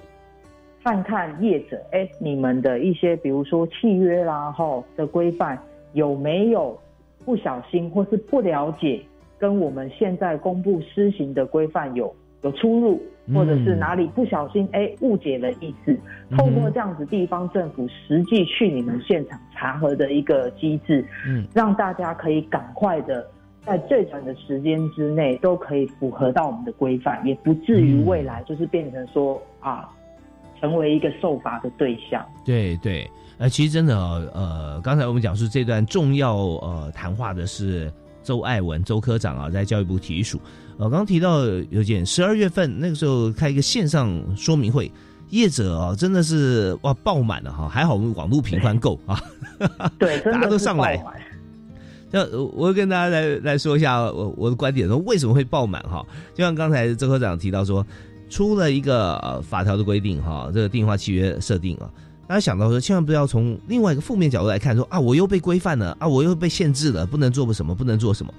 看看业者，哎，你们的一些比如说契约啦吼的规范有没有不小心或是不了解，跟我们现在公布施行的规范有有出入，或者是嗯哪里不小心哎误解了意思，透过这样子地方政府实际去你们现场查核的一个机制，嗯，让大家可以赶快的。在最短的时间之内，都可以符合到我们的规范，也不至于嗯未来就是变成说啊，成为一个受罚的对象。对对，呃，其实真的哦呃，刚才我们讲述这段重要呃谈话的是周爱文周科长啊，在教育部体育署。呃，刚刚提到有件十二月份那个时候开一个线上说明会，业者啊真的是哇爆满了哈，还好我们网络频宽够啊，对，(laughs) 大家都上来爆满那呃我跟大家来来说一下我我的观点，说为什么会爆满哈？就像刚才周科长提到说，出了一个呃法条的规定哈，这个定化契约设定啊，大家想到说，千万不要从另外一个负面角度来看，说啊我又被规范了啊，我又被限制了，不能做什么，不能做什么。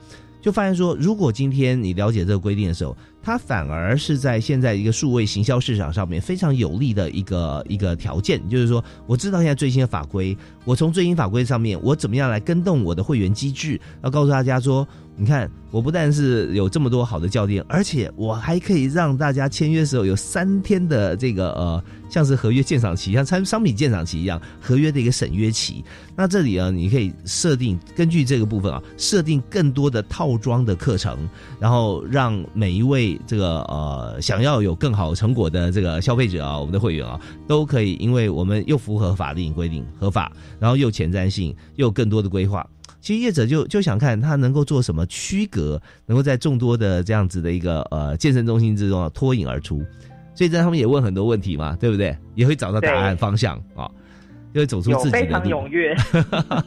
就发现说，如果今天你了解这个规定的时候，它反而是在现在一个数位行销市场上面非常有利的一个一个条件，就是说，我知道现在最新的法规，我从最新法规上面，我怎么样来跟动我的会员机制，要告诉大家说，你看，我不但是有这么多好的教练，而且我还可以让大家签约的时候有三天的这个呃，像是合约鉴赏期，像参商品鉴赏期一样，合约的一个审约期。那这里啊，你可以设定根据这个部分啊，设定更多的套装的课程，然后让每一位这个呃想要有更好成果的这个消费者啊，我们的会员啊，都可以，因为我们又符合法定规定合法，然后又前瞻性，又有更多的规划。其实业者就就想看他能够做什么区隔，能够在众多的这样子的一个呃健身中心之中啊脱颖而出。所以在他们也问很多问题嘛，对不对？也会找到答案方向啊，就会走出自己的非常路。踊跃，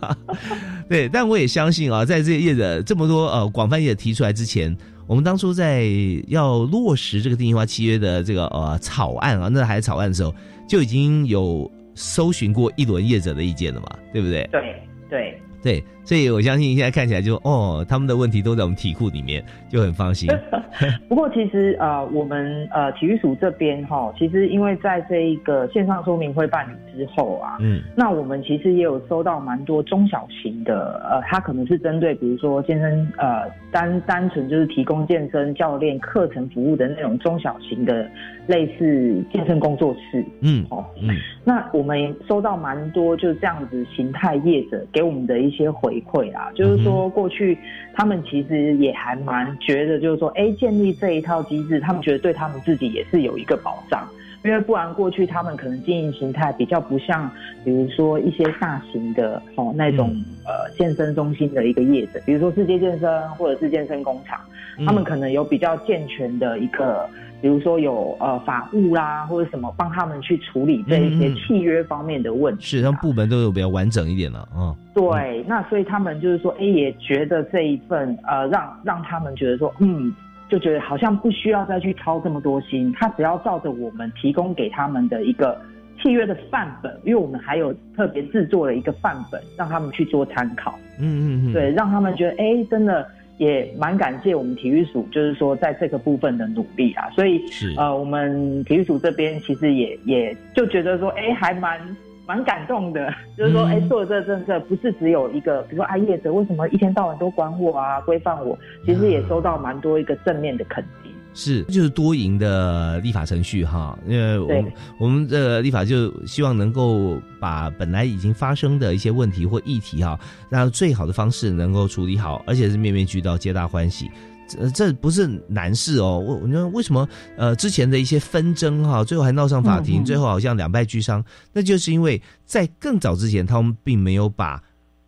(laughs) 对，但我也相信啊，在这些业者这么多呃广泛业者提出来之前，我们当初在要落实这个定义化契约的这个呃草案啊，那还是草案的时候，就已经有搜寻过一轮业者的意见了嘛，对不对？对对。对，所以我相信现在看起来就哦，他们的问题都在我们题库里面，就很放心。(laughs) 不过其实呃，我们呃体育署这边哈，其实因为在这一个线上说明会办理之后啊，嗯。那我们其实也有收到蛮多中小型的，呃，它可能是针对比如说健身呃单单纯就是提供健身教练课程服务的那种中小型的类似健身工作室，嗯哦，嗯。那我们也收到蛮多就这样子形态业者给我们的一些回馈啊，就是说过去他们其实也还蛮觉得，就是说，哎，建立这一套机制，他们觉得对他们自己也是有一个保障，因为不然过去他们可能经营形态比较不像，比如说一些大型的哦那种、呃健身中心的一个业者，比如说世界健身或者是健身工厂，他们可能有比较健全的一个。比如说有呃法务啦，或者什么帮他们去处理这一些契约方面的问题。是，他们部门都有比较完整一点了啊。对，那所以他们就是说，哎，也觉得这一份呃，让让他们觉得说，嗯，就觉得好像不需要再去操这么多心，他只要照着我们提供给他们的一个契约的范本，因为我们还有特别制作了一个范本，让他们去做参考。嗯嗯嗯，对，让他们觉得，哎，真的也蛮感谢我们体育署，就是说在这个部分的努力啊。所以是。呃，我们体育署这边其实也也就觉得说，哎，还蛮蛮感动的，就是说，哎、嗯做这个政策不是只有一个，比如说啊，业者为什么一天到晚都管我啊，规范我，其实也收到蛮多一个正面的肯定。是，就是多赢的立法程序哈，因为我们我们的立法就希望能够把本来已经发生的一些问题或议题哈，让最好的方式能够处理好，而且是面面俱到，皆大欢喜。这这不是难事哦，我我说为什么呃之前的一些纷争哈，最后还闹上法庭，嗯嗯。最后好像两败俱伤，那就是因为在更早之前，他们并没有把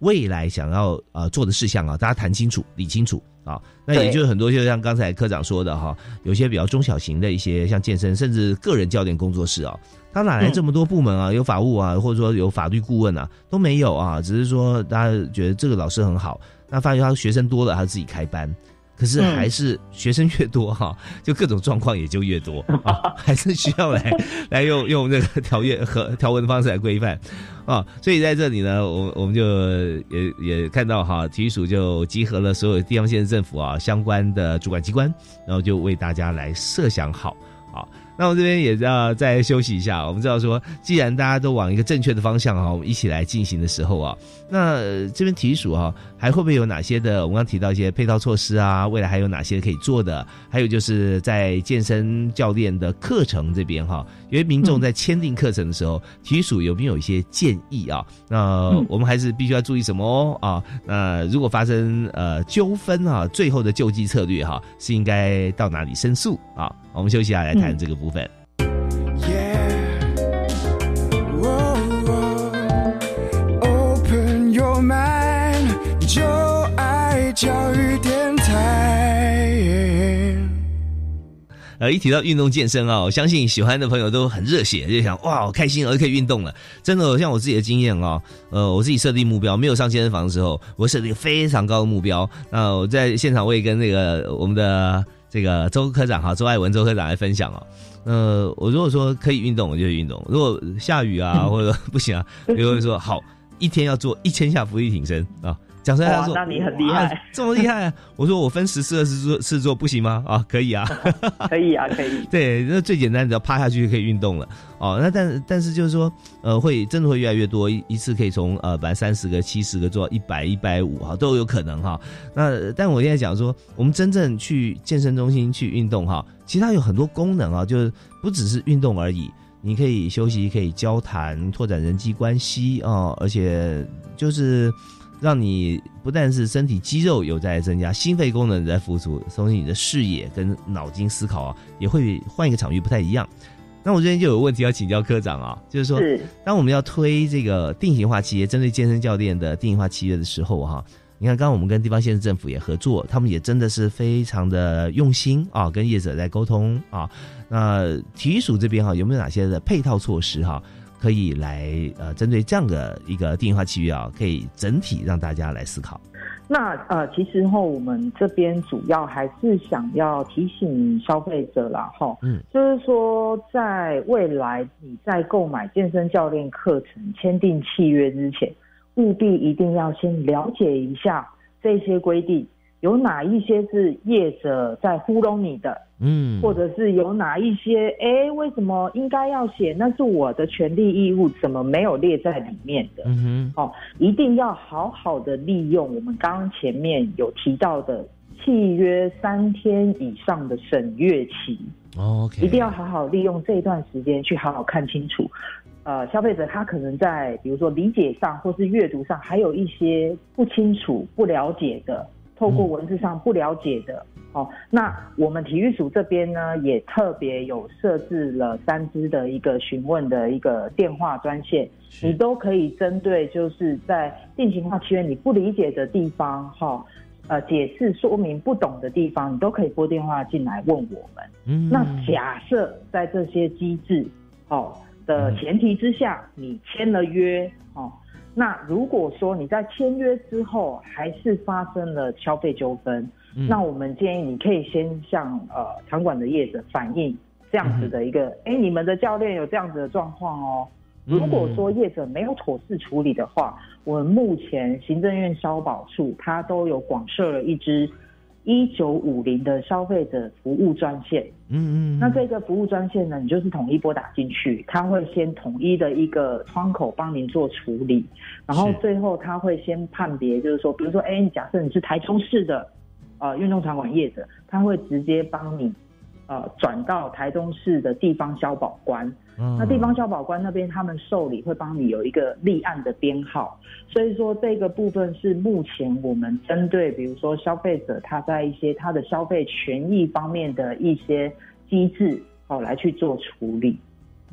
未来想要呃做的事项啊，大家谈清楚、理清楚啊。那也就是很多，就像刚才科长说的哈，有些比较中小型的一些像健身，甚至个人教练工作室啊，他哪来这么多部门啊？有法务啊，或者说有法律顾问啊，都没有啊。只是说大家觉得这个老师很好，那发现他学生多了，他自己开班。可可是还是学生越多哈，(laughs) 就各种状况也就越多啊，(laughs) 还是需要来 (laughs) 来用用这个条约和条文的方式来规范啊。所以在这里呢，我我们就也也看到哈，体育署就集合了所有地方县政府啊相关的主管机关，然后就为大家来设想好啊。那我这边也要再休息一下。我们知道说，既然大家都往一个正确的方向哈，我们一起来进行的时候啊，那这边体署哈还会不会有哪些的？我们刚提到一些配套措施啊，未来还有哪些可以做的？还有就是在健身教练的课程这边哈，因为民众在签订课程的时候，体署有没有一些建议啊？那我们还是必须要注意什么哦啊？那如果发生呃纠纷啊，最后的救济策略哈，是应该到哪里申诉啊？我们休息一下来谈这个部分。Open your mind，就爱教育电台。呃，一提到运动健身啊，我相信喜欢的朋友都很热血，就想哇，好开心哦，可以运动了。真的，像我自己的经验啊，呃，我自己设定目标，没有上健身房的时候，我设定非常高的目标。那我在现场，我也跟那个我们的这个周科长哈，周爱文周科长来分享哦。呃，我如果说可以运动，我就运动；如果下雨啊，(laughs) 或者不行啊，我就会说好，一天要做一千下伏地挺身啊。讲出来他说：“那你很厉害，这么厉害啊！” (laughs) 我说：“我分十次、二十做次做不行吗？”啊，可以啊，(laughs) 可以啊，可以。(laughs) 对，那最简单，只要趴下去就可以运动了。哦，那但但是就是说，呃，会真的会越来越多，一一次可以从呃百三十个、七十个做到一百、一百五哈，都有可能哈。那但我现在讲说，我们真正去健身中心去运动哈，其实它有很多功能啊，就是不只是运动而已，你可以休息，可以交谈，拓展人际关系啊，而且就是。让你不但是身体肌肉有在增加，心肺功能在复苏，同时你的视野跟脑筋思考啊，也会换一个场域不太一样。那我这边就有问题要请教科长啊，就是说，当我们要推这个定型化契约，针对健身教练的定型化契约的时候哈，你看刚刚我们跟地方县政府也合作，他们也真的是非常的用心啊，跟业者在沟通啊。那体育署这边哈，有没有哪些的配套措施哈？可以来呃，针对这样的一个定型化契约啊，可以整体让大家来思考。那呃，其实哈，我们这边主要还是想要提醒消费者啦，哈，嗯，就是说在未来你在购买健身教练课程、签订契约之前，务必一定要先了解一下这些规定。有哪一些是业者在糊弄你的？嗯，或者是有哪一些？哎，为什么应该要写？那是我的权利义务，怎么没有列在里面的？嗯哼，哦，一定要好好的利用我们刚刚前面有提到的契约三天以上的审阅期。OK，一定要好好利用这段时间去好好看清楚。呃，消费者他可能在比如说理解上或是阅读上还有一些不清楚、不了解的。透过文字上不了解的，哦，那我们体育署这边呢，也特别有设置了三支的一个询问的一个电话专线，你都可以针对就是在定型化契约你不理解的地方，哈，呃，解释说明不懂的地方，你都可以拨电话进来问我们。嗯，那假设在这些机制，哦的前提之下，你签了约，哦。那如果说你在签约之后还是发生了消费纠纷，那我们建议你可以先向呃场馆的业者反映这样子的一个，哎，你们的教练有这样子的状况哦。如果说业者没有妥善处理的话，我们目前行政院消保处它都有广设了一支。一九五零的消费者服务专线，嗯嗯，那这个服务专线呢，你就是统一拨打进去，他会先统一的一个窗口帮您做处理，然后最后他会先判别，就是说，比如说，哎，假设你是台中市的，呃，运动场馆业者，他会直接帮你，呃，转到台中市的地方消保官。那地方消保官那边，他们受理会帮你有一个立案的编号，所以说这个部分是目前我们针对，比如说消费者他在一些他的消费权益方面的一些机制，好来去做处理。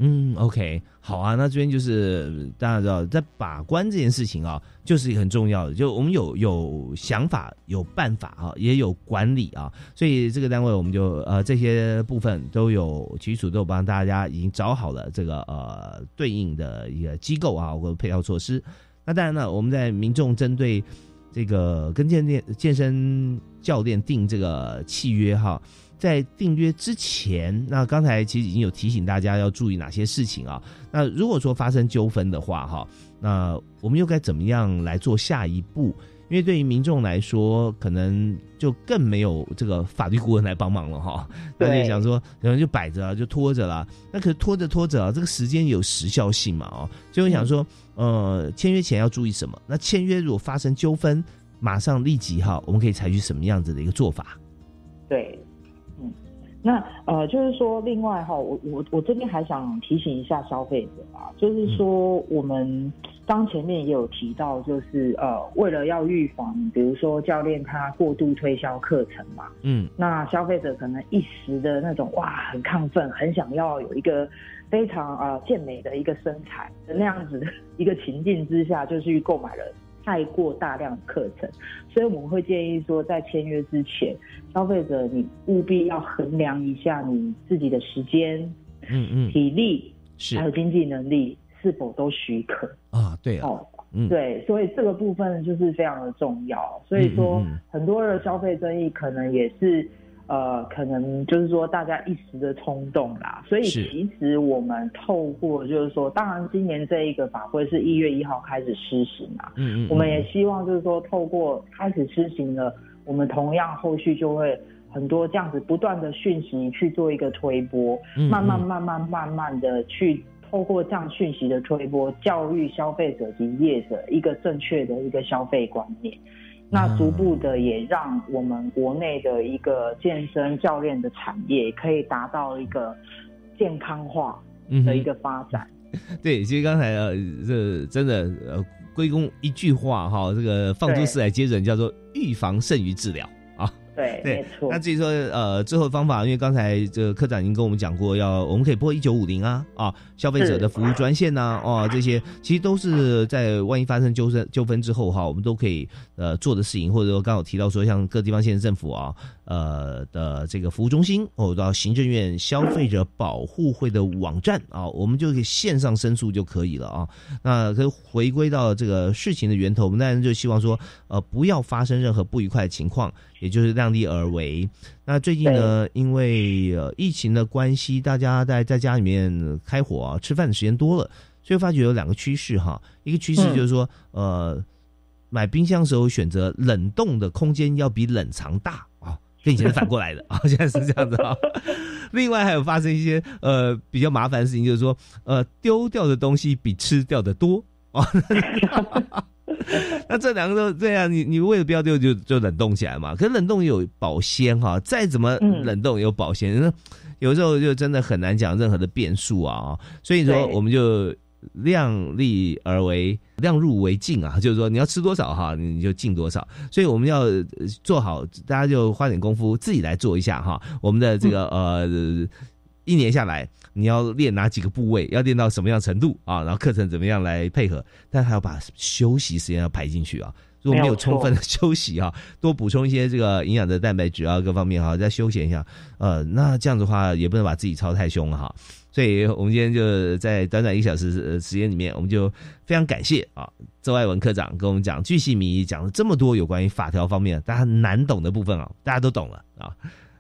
嗯，OK，好啊，那这边就是大家知道，在把关这件事情啊，就是很重要的，就我们有有想法、有办法啊，也有管理啊，所以这个单位我们就呃这些部分都有，其实都有帮大家已经找好了这个呃对应的一个机构啊或者配套措施。那当然呢，我们在民众针对这个跟健健健身教练订这个契约哈，在订约之前，那刚才其实已经有提醒大家要注意哪些事情啊？那如果说发生纠纷的话哈，那我们又该怎么样来做下一步？因为对于民众来说，可能就更没有这个法律顾问来帮忙了哈。那就想说，然后就摆着，就拖着了。那可是拖着拖着啊，这个时间有时效性嘛哦，所以我想说，呃，签约前要注意什么？那签约如果发生纠纷，马上立即哈，我们可以采取什么样子的一个做法？对，嗯，那呃，就是说，另外哈，我我我这边还想提醒一下消费者啊，就是说我们。刚前面也有提到，就是呃，为了要预防，比如说教练他过度推销课程嘛，嗯，那消费者可能一时的那种哇，很亢奋，很想要有一个非常啊健美的一个身材的那样子的一个情境之下，就去购买了太过大量的课程，所以我们会建议说，在签约之前，消费者你务必要衡量一下你自己的时间，嗯嗯，体力是还有经济能力。是否都许可啊？对哦，嗯，对，所以这个部分就是非常的重要。所以说，很多的消费争议可能也是，呃，可能就是说大家一时的冲动啦。所以其实我们透过就是说，当然今年这一个法规是一月一号开始施行啊，嗯嗯，我们也希望就是说，透过开始施行了，我们同样后续就会很多这样子不断的讯息去做一个推波，慢慢慢慢慢慢的去。透过这样讯息的推波，教育消费者及业者一个正确的一个消费观念，那逐步的也让我们国内的一个健身教练的产业可以达到一个健康化的一个发展。(laughs) 对，其实刚才呃，这真的呃，归功一句话哈，这个放诸四海皆准，叫做预防胜于治疗。对，没错。那至于说呃，最后方法，因为刚才这个科长已经跟我们讲过，要我们可以拨一九五零啊啊，消费者的服务专线呐，哦，这些其实都是在万一发生纠纷纠纷之后哈，我们都可以呃做的事情，或者说刚好提到说像各地方县政府啊。呃的这个服务中心，哦，到行政院消费者保护会的网站啊，我们就可以线上申诉就可以了啊。那可回归到这个事情的源头，我们当然就希望说，呃，不要发生任何不愉快的情况，也就是量力而为。那最近呢，因为呃疫情的关系，大家在在家里面开火啊，吃饭的时间多了，所以发觉有两个趋势哈。一个趋势就是说，呃，买冰箱时候选择冷冻的空间要比冷藏大。跟以前是反过来的啊，(laughs) 现在是这样子啊。另外还有发生一些呃比较麻烦的事情，就是说呃丢掉的东西比吃掉的多啊。(laughs) 那这两个都这样，你你为了不要丢就就冷冻起来嘛。可是冷冻有保鲜哈，再怎么冷冻有保鲜，有时候就真的很难讲任何的变数啊。所以说我们就。量力而为，量入为进啊，就是说你要吃多少哈，你就进多少。所以我们要做好，大家就花点功夫自己来做一下哈。我们的这个呃，一年下来你要练哪几个部位，要练到什么样程度啊？然后课程怎么样来配合？但还要把休息时间要排进去啊。如果没有充分的休息啊，多补充一些这个营养的蛋白质啊，各方面哈，再休闲一下，呃，那这样子的话也不能把自己操太凶了哈。所以，我们今天就在短短一个小时时间里面，我们就非常感谢啊，周爱文科长跟我们讲巨细迷讲了这么多有关于法条方面大家难懂的部分啊，大家都懂了啊。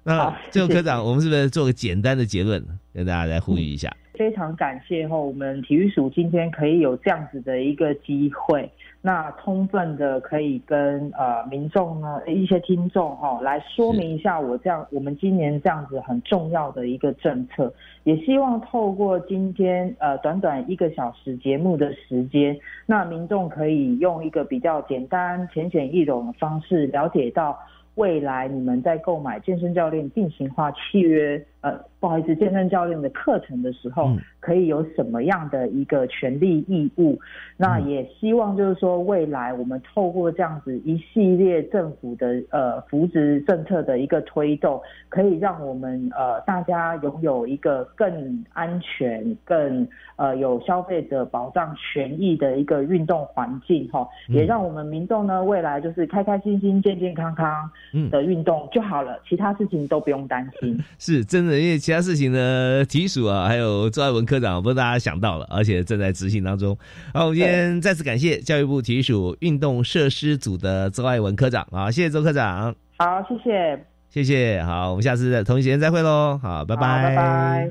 那最后科长，我们是不是做个简单的结论，跟大家来呼吁一下？非常感谢哈，我们体育署今天可以有这样子的一个机会。那充分的可以跟呃民众呢一些听众哈来说明一下我这样我们今年这样子很重要的一个政策，也希望透过今天呃短短一个小时节目的时间，那民众可以用一个比较简单浅显易懂的方式了解到未来你们在购买健身教练定型化契约。呃，不好意思，健身教练的课程的时候，可以有什么样的一个权利义务？那也希望就是说，未来我们透过这样子一系列政府的呃扶植政策的一个推动，可以让我们呃大家拥有一个更安全、更呃有消费者保障权益的一个运动环境哈，也让我们民众呢未来就是开开心心、健健康康的运动就好了，其他事情都不用担心。(laughs) 是真的。的，因为其他事情呢，体署啊，还有周爱文科长，不是大家想到了，而且正在执行当中。好，我们今天再次感谢教育部体育署运动设施组的周爱文科长，好，谢谢周科长，好，谢谢，谢谢，好，我们下次同一时间再会喽，好，拜拜，拜拜。